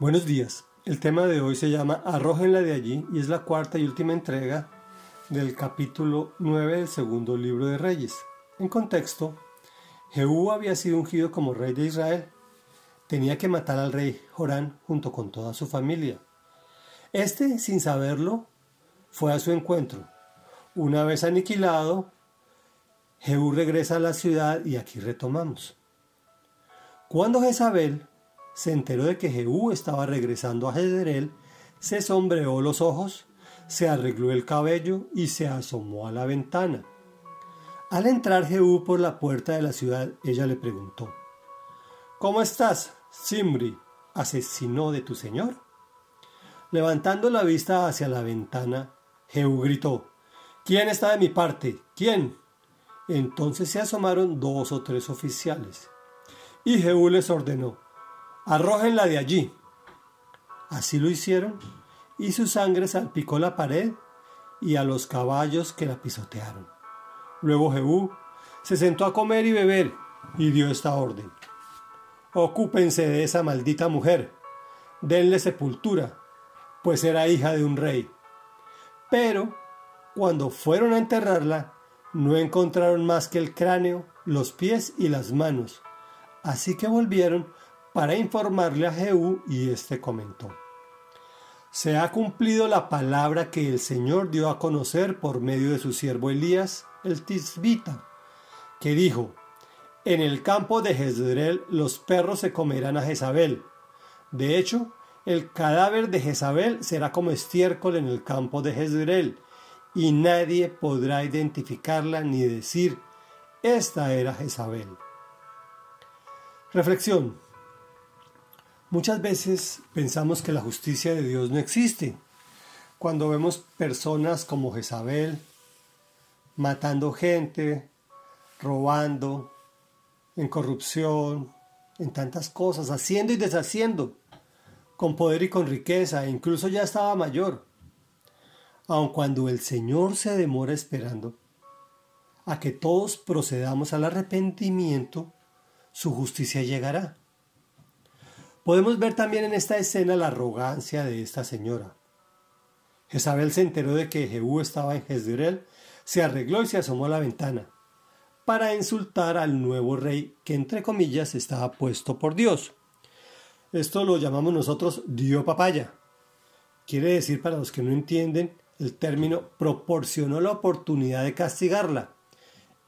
Buenos días. El tema de hoy se llama Arrójenla de allí y es la cuarta y última entrega del capítulo 9 del segundo libro de Reyes. En contexto, Jehú había sido ungido como rey de Israel. Tenía que matar al rey Jorán junto con toda su familia. Este, sin saberlo, fue a su encuentro. Una vez aniquilado, Jehú regresa a la ciudad y aquí retomamos. Cuando Jezabel se enteró de que Jehú estaba regresando a Jezreel, se sombreó los ojos, se arregló el cabello y se asomó a la ventana. Al entrar Jehú por la puerta de la ciudad, ella le preguntó, ¿Cómo estás, Simri, asesino de tu señor? Levantando la vista hacia la ventana, Jehú gritó, ¿Quién está de mi parte? ¿Quién? Entonces se asomaron dos o tres oficiales. Y Jehú les ordenó, arrójenla de allí. Así lo hicieron, y su sangre salpicó la pared y a los caballos que la pisotearon. Luego Jehú se sentó a comer y beber y dio esta orden. Ocúpense de esa maldita mujer, denle sepultura, pues era hija de un rey. Pero, cuando fueron a enterrarla, no encontraron más que el cráneo, los pies y las manos. Así que volvieron para informarle a Jehú y éste comentó. Se ha cumplido la palabra que el Señor dio a conocer por medio de su siervo Elías, el tisbita, que dijo, en el campo de Jezreel los perros se comerán a Jezabel. De hecho, el cadáver de Jezabel será como estiércol en el campo de Jezreel, y nadie podrá identificarla ni decir, esta era Jezabel. Reflexión. Muchas veces pensamos que la justicia de Dios no existe. Cuando vemos personas como Jezabel matando gente, robando, en corrupción, en tantas cosas, haciendo y deshaciendo, con poder y con riqueza, e incluso ya estaba mayor. Aun cuando el Señor se demora esperando a que todos procedamos al arrepentimiento, su justicia llegará. Podemos ver también en esta escena la arrogancia de esta señora. Jezabel se enteró de que Jehú estaba en Jezreel, se arregló y se asomó a la ventana para insultar al nuevo rey que entre comillas estaba puesto por Dios. Esto lo llamamos nosotros dio papaya. Quiere decir para los que no entienden el término proporcionó la oportunidad de castigarla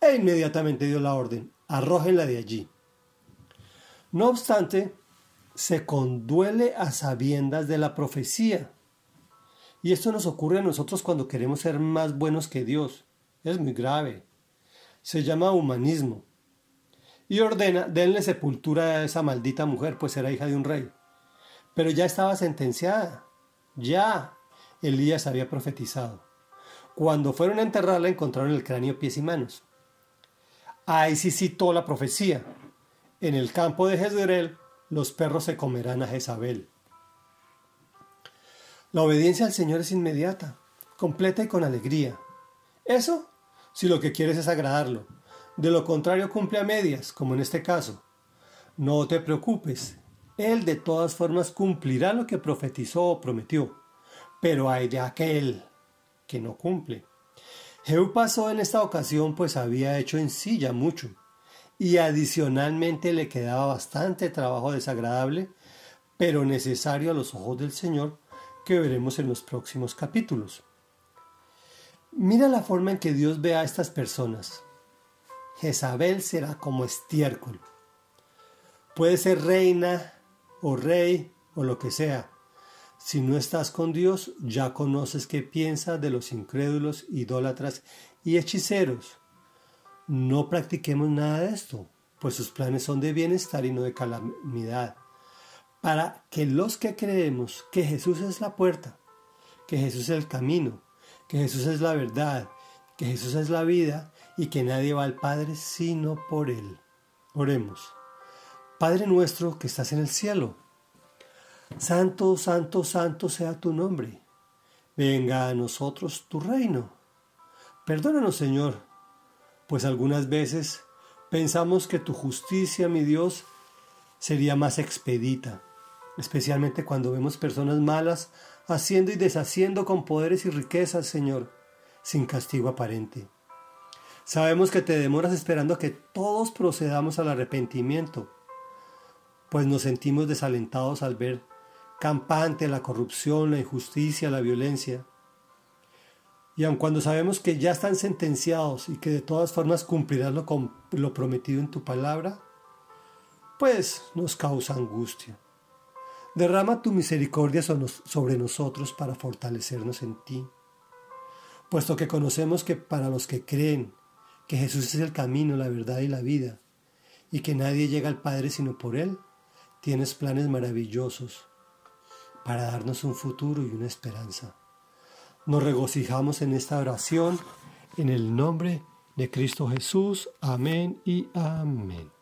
e inmediatamente dio la orden, arrójenla de allí. No obstante, se conduele a sabiendas de la profecía. Y esto nos ocurre a nosotros cuando queremos ser más buenos que Dios. Es muy grave. Se llama humanismo. Y ordena, denle sepultura a esa maldita mujer, pues era hija de un rey. Pero ya estaba sentenciada. Ya Elías había profetizado. Cuando fueron a enterrarla encontraron el cráneo, pies y manos. Ahí sí citó la profecía. En el campo de Jezreel los perros se comerán a Jezabel. La obediencia al Señor es inmediata, completa y con alegría. Eso si lo que quieres es agradarlo. De lo contrario cumple a medias, como en este caso. No te preocupes, Él de todas formas cumplirá lo que profetizó o prometió, pero hay de aquel que no cumple. Jehú pasó en esta ocasión pues había hecho en sí ya mucho y adicionalmente le quedaba bastante trabajo desagradable, pero necesario a los ojos del Señor, que veremos en los próximos capítulos. Mira la forma en que Dios ve a estas personas. Jezabel será como estiércol. Puede ser reina o rey o lo que sea. Si no estás con Dios, ya conoces qué piensa de los incrédulos, idólatras y hechiceros. No practiquemos nada de esto, pues sus planes son de bienestar y no de calamidad, para que los que creemos que Jesús es la puerta, que Jesús es el camino, que Jesús es la verdad, que Jesús es la vida y que nadie va al Padre sino por Él. Oremos. Padre nuestro que estás en el cielo, santo, santo, santo sea tu nombre. Venga a nosotros tu reino. Perdónanos, Señor, pues algunas veces pensamos que tu justicia, mi Dios, sería más expedita. especialmente cuando vemos personas malas haciendo y deshaciendo con poderes y riquezas, Señor, sin castigo aparente. Sabemos que te demoras esperando a que todos procedamos al arrepentimiento, pues nos sentimos desalentados al ver campante la corrupción, la injusticia, la violencia. Y aun cuando sabemos que ya están sentenciados y que de todas formas cumplirán lo, lo prometido en tu palabra, pues nos causa angustia. Derrama tu misericordia sobre nosotros para fortalecernos en ti, puesto que conocemos que para los que creen que Jesús es el camino, la verdad y la vida, y que nadie llega al Padre sino por Él, tienes planes maravillosos para darnos un futuro y una esperanza. Nos regocijamos en esta oración en el nombre de Cristo Jesús. Amén y amén.